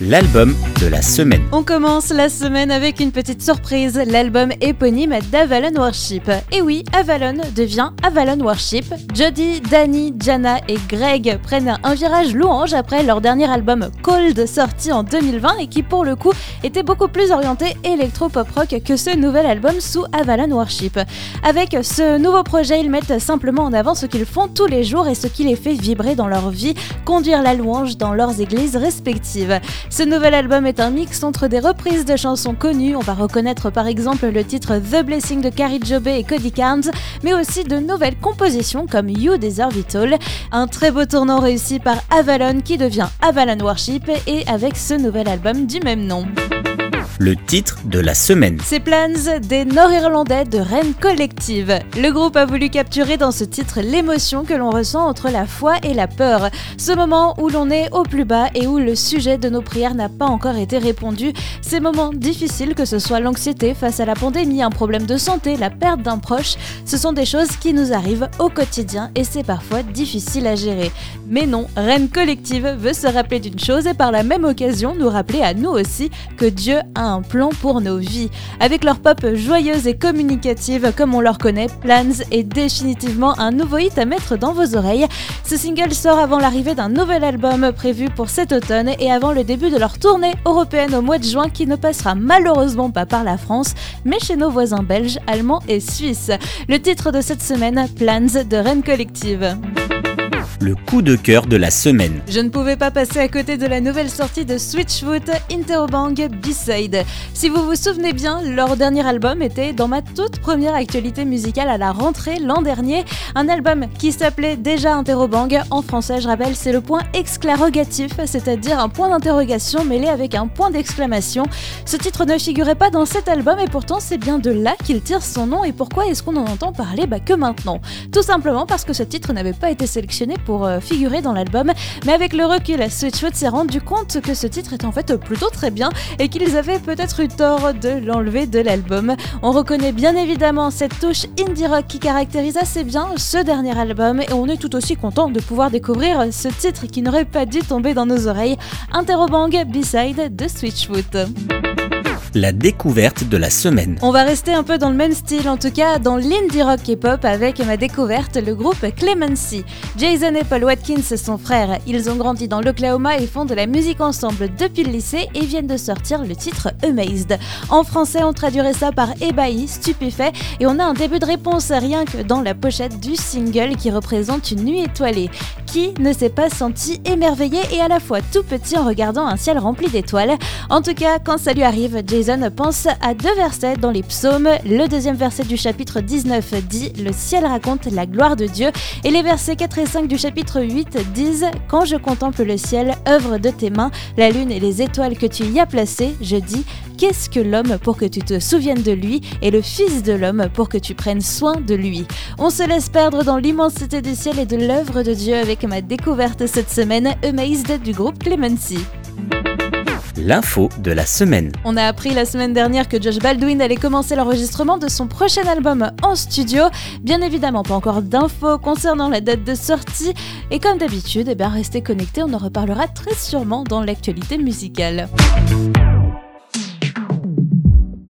l'album de la semaine. On commence la semaine avec une petite surprise, l'album éponyme d'Avalon Worship. Et oui, Avalon devient Avalon Worship. Jody, Danny, Jana et Greg prennent un virage louange après leur dernier album Cold sorti en 2020 et qui pour le coup était beaucoup plus orienté électro-pop rock que ce nouvel album sous Avalon Worship. Avec ce nouveau projet, ils mettent simplement en avant ce qu'ils font tous les jours et ce qui les fait vibrer dans leur vie, conduire la louange dans leurs églises respectives. Ce nouvel album est un mix entre des reprises de chansons connues, on va reconnaître par exemple le titre The Blessing de Carrie Jobé et Cody Carnes, mais aussi de nouvelles compositions comme You Deserve It All, un très beau tournant réussi par Avalon qui devient Avalon Worship et avec ce nouvel album du même nom le titre de la semaine. C'est Plans des Nord-Irlandais de Rennes Collective. Le groupe a voulu capturer dans ce titre l'émotion que l'on ressent entre la foi et la peur. Ce moment où l'on est au plus bas et où le sujet de nos prières n'a pas encore été répondu. Ces moments difficiles, que ce soit l'anxiété face à la pandémie, un problème de santé, la perte d'un proche, ce sont des choses qui nous arrivent au quotidien et c'est parfois difficile à gérer. Mais non, Rennes Collective veut se rappeler d'une chose et par la même occasion nous rappeler à nous aussi que Dieu a un plan pour nos vies. Avec leur pop joyeuse et communicative comme on leur connaît, Plans est définitivement un nouveau hit à mettre dans vos oreilles. Ce single sort avant l'arrivée d'un nouvel album prévu pour cet automne et avant le début de leur tournée européenne au mois de juin qui ne passera malheureusement pas par la France, mais chez nos voisins belges, allemands et suisses. Le titre de cette semaine, Plans de Rennes Collective le coup de cœur de la semaine. Je ne pouvais pas passer à côté de la nouvelle sortie de Switchfoot Interobang B-Side. Si vous vous souvenez bien, leur dernier album était dans ma toute première actualité musicale à la rentrée l'an dernier. Un album qui s'appelait déjà Interrobang. En français, je rappelle, c'est le point exclarogatif, c'est-à-dire un point d'interrogation mêlé avec un point d'exclamation. Ce titre ne figurait pas dans cet album et pourtant c'est bien de là qu'il tire son nom. Et pourquoi est-ce qu'on en entend parler? Bah, que maintenant Tout simplement parce que ce titre n'avait pas été sélectionné pour euh, figurer dans l'album. Mais avec le recul, Switchfoot s'est rendu compte que ce titre est en fait plutôt très bien et qu'ils avaient peut-être eu tort de l'enlever de l'album. On reconnaît bien évidemment cette touche indie rock qui caractérise assez bien ce dernier album et on est tout aussi content de pouvoir découvrir ce titre qui n'aurait pas dû tomber dans nos oreilles. Interrobang B-side de Switchfoot la découverte de la semaine. On va rester un peu dans le même style, en tout cas dans l'indie rock et pop avec ma découverte, le groupe Clemency. Jason et Paul Watkins sont frères, ils ont grandi dans l'Oklahoma et font de la musique ensemble depuis le lycée et viennent de sortir le titre Amazed. En français, on traduirait ça par ébahi, stupéfait et on a un début de réponse rien que dans la pochette du single qui représente une nuit étoilée. Qui ne s'est pas senti émerveillé et à la fois tout petit en regardant un ciel rempli d'étoiles? En tout cas, quand ça lui arrive, Jason pense à deux versets dans les psaumes. Le deuxième verset du chapitre 19 dit Le ciel raconte la gloire de Dieu. Et les versets 4 et 5 du chapitre 8 disent Quand je contemple le ciel, œuvre de tes mains, la lune et les étoiles que tu y as placées, je dis Qu'est-ce que l'homme pour que tu te souviennes de lui et le Fils de l'homme pour que tu prennes soin de lui? On se laisse perdre dans l'immensité du ciel et de l'œuvre de Dieu avec ma découverte cette semaine, Amazed du groupe Clemency l'info de la semaine. On a appris la semaine dernière que Josh Baldwin allait commencer l'enregistrement de son prochain album en studio. Bien évidemment, pas encore d'infos concernant la date de sortie. Et comme d'habitude, eh restez connectés, on en reparlera très sûrement dans l'actualité musicale.